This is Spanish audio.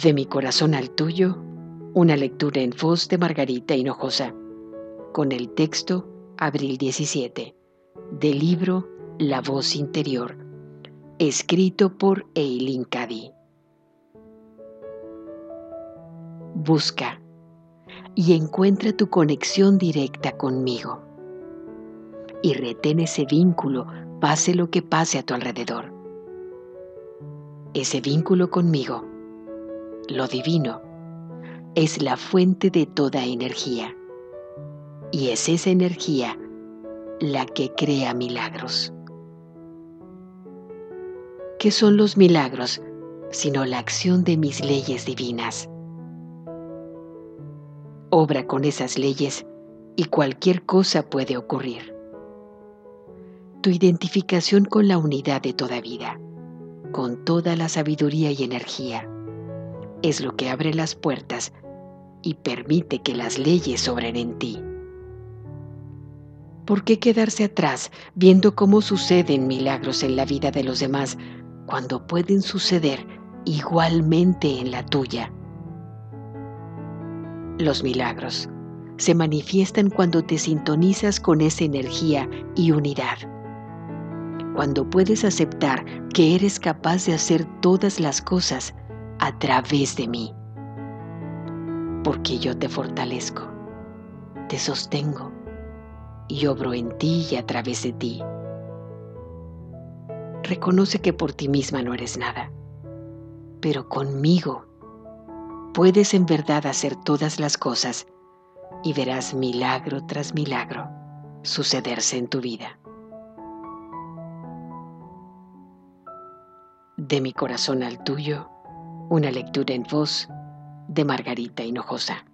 De mi corazón al tuyo, una lectura en voz de Margarita Hinojosa, con el texto Abril 17, del libro La voz interior, escrito por Eileen Cady. Busca y encuentra tu conexión directa conmigo. Y retén ese vínculo, pase lo que pase a tu alrededor. Ese vínculo conmigo lo divino, es la fuente de toda energía. Y es esa energía la que crea milagros. ¿Qué son los milagros sino la acción de mis leyes divinas? Obra con esas leyes y cualquier cosa puede ocurrir. Tu identificación con la unidad de toda vida, con toda la sabiduría y energía es lo que abre las puertas y permite que las leyes sobren en ti. ¿Por qué quedarse atrás viendo cómo suceden milagros en la vida de los demás cuando pueden suceder igualmente en la tuya? Los milagros se manifiestan cuando te sintonizas con esa energía y unidad. Cuando puedes aceptar que eres capaz de hacer todas las cosas a través de mí. Porque yo te fortalezco, te sostengo y obro en ti y a través de ti. Reconoce que por ti misma no eres nada, pero conmigo puedes en verdad hacer todas las cosas y verás milagro tras milagro sucederse en tu vida. De mi corazón al tuyo, una lectura en voz de Margarita Hinojosa.